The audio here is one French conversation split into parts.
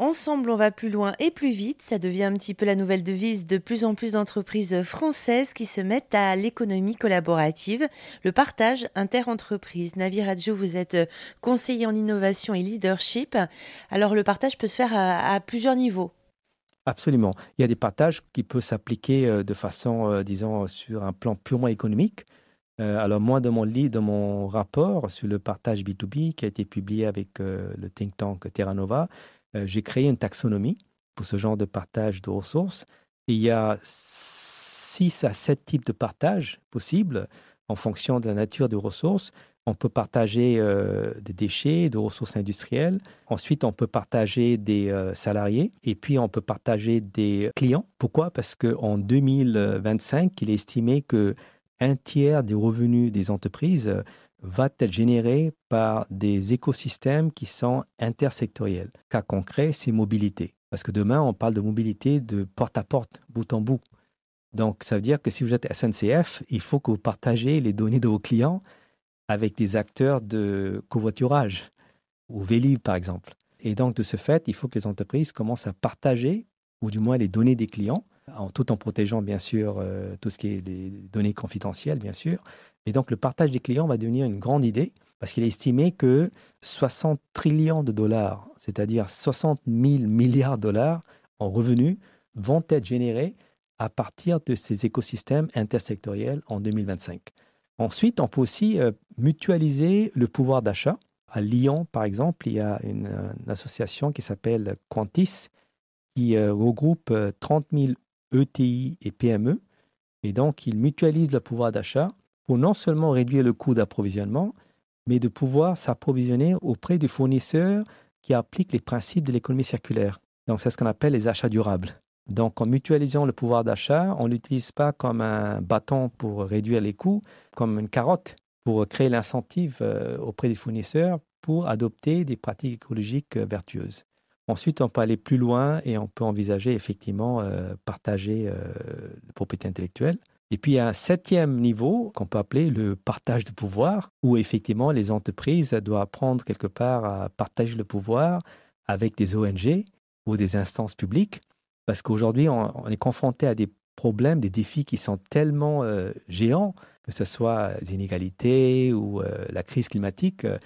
Ensemble, on va plus loin et plus vite. Ça devient un petit peu la nouvelle devise de plus en plus d'entreprises françaises qui se mettent à l'économie collaborative, le partage inter-entreprise. Navi Radio, vous êtes conseiller en innovation et leadership. Alors, le partage peut se faire à, plusieurs niveaux. Absolument. Il y a des partages qui peuvent s'appliquer euh, de façon, euh, disons, sur un plan purement économique. Euh, alors moi, dans mon, dans mon rapport sur le partage B2B qui a été publié avec le think tank Terra Nova, j'ai créé une taxonomie pour ce genre de partage de ressources. Et il y a six à sept types de partage possibles en fonction de la nature des ressources. On peut partager euh, des déchets, des ressources industrielles. Ensuite, on peut partager des euh, salariés. Et puis, on peut partager des clients. Pourquoi? Parce qu'en 2025, il est estimé que un tiers des revenus des entreprises va être généré par des écosystèmes qui sont intersectoriels. Cas concret, c'est mobilité. Parce que demain, on parle de mobilité de porte à porte, bout en bout. Donc, ça veut dire que si vous êtes SNCF, il faut que vous partagez les données de vos clients avec des acteurs de covoiturage, ou Vélib, par exemple. Et donc, de ce fait, il faut que les entreprises commencent à partager, ou du moins les données des clients, en, tout en protégeant, bien sûr, euh, tout ce qui est des données confidentielles, bien sûr, et donc, le partage des clients va devenir une grande idée parce qu'il est estimé que 60 trillions de dollars, c'est-à-dire 60 000 milliards de dollars en revenus, vont être générés à partir de ces écosystèmes intersectoriels en 2025. Ensuite, on peut aussi euh, mutualiser le pouvoir d'achat. À Lyon, par exemple, il y a une, association qui s'appelle Quantis, qui euh, regroupe 30 000 ETI et PME. Et donc, ils mutualisent le pouvoir d'achat pour non seulement réduire le coût d'approvisionnement, mais de pouvoir s'approvisionner auprès du fournisseur qui applique les principes de l'économie circulaire. Donc, c'est ce qu'on appelle les achats durables. Donc, en mutualisant le pouvoir d'achat, on l'utilise pas comme un bâton pour réduire les coûts, comme une carotte pour créer l'incentive euh, auprès des fournisseurs pour adopter des pratiques écologiques euh, vertueuses. Ensuite, on peut aller plus loin et on peut envisager effectivement euh, partager la propriété intellectuelle. Et puis, il y a un septième niveau qu'on peut appeler le partage de pouvoir, où effectivement les entreprises doivent apprendre quelque part à partager le pouvoir avec des ONG ou des instances publiques, parce qu'aujourd'hui, on, est confronté à des problèmes, des défis qui sont tellement euh, géants, que ce soit les inégalités ou euh, la crise climatique, euh,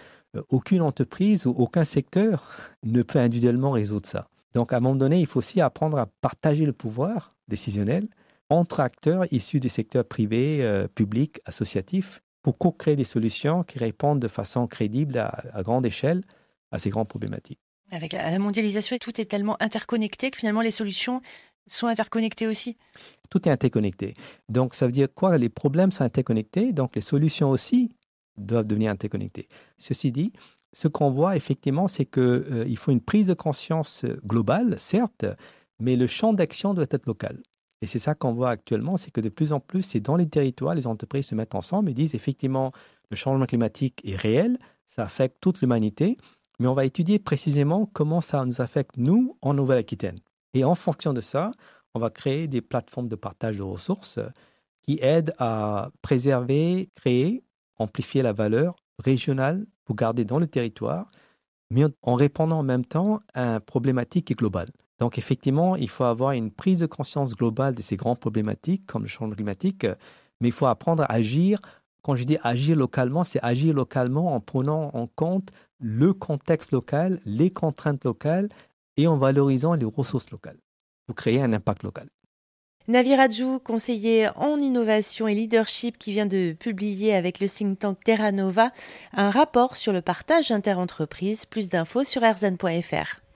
aucune entreprise ou aucun secteur ne peut individuellement résoudre ça. Donc, à un moment donné, il faut aussi apprendre à partager le pouvoir décisionnel entre acteurs issus du secteur privé, euh, public, associatif, pour co-créer des solutions qui répondent de façon crédible à, grande échelle à ces grandes problématiques. Avec la mondialisation, tout est tellement interconnecté que finalement les solutions sont interconnectées aussi. Tout est interconnecté. Donc ça veut dire quoi? Les problèmes sont interconnectés, donc les solutions aussi doivent devenir interconnectées. Ceci dit, ce qu'on voit effectivement, c'est qu'il euh, faut une prise de conscience globale, certes, mais le champ d'action doit être local. Et c'est ça qu'on voit actuellement, c'est que de plus en plus, c'est dans les territoires, les entreprises se mettent ensemble et disent effectivement, le changement climatique est réel, ça affecte toute l'humanité, mais on va étudier précisément comment ça nous affecte, nous, en Nouvelle-Aquitaine. Et en fonction de ça, on va créer des plateformes de partage de ressources qui aident à préserver, créer, amplifier la valeur régionale pour garder dans le territoire, mais en répondant en même temps à une problématique globale. Donc effectivement, il faut avoir une prise de conscience globale de ces grandes problématiques comme le changement climatique, mais il faut apprendre à agir. Quand je dis agir localement, c'est agir localement en prenant en compte le contexte local, les contraintes locales et en valorisant les ressources locales pour créer un impact local. Navi Rajou, conseiller en innovation et leadership, qui vient de publier avec le think tank Terra Nova un rapport sur le partage interentreprise. Plus d'infos sur erzan.fr.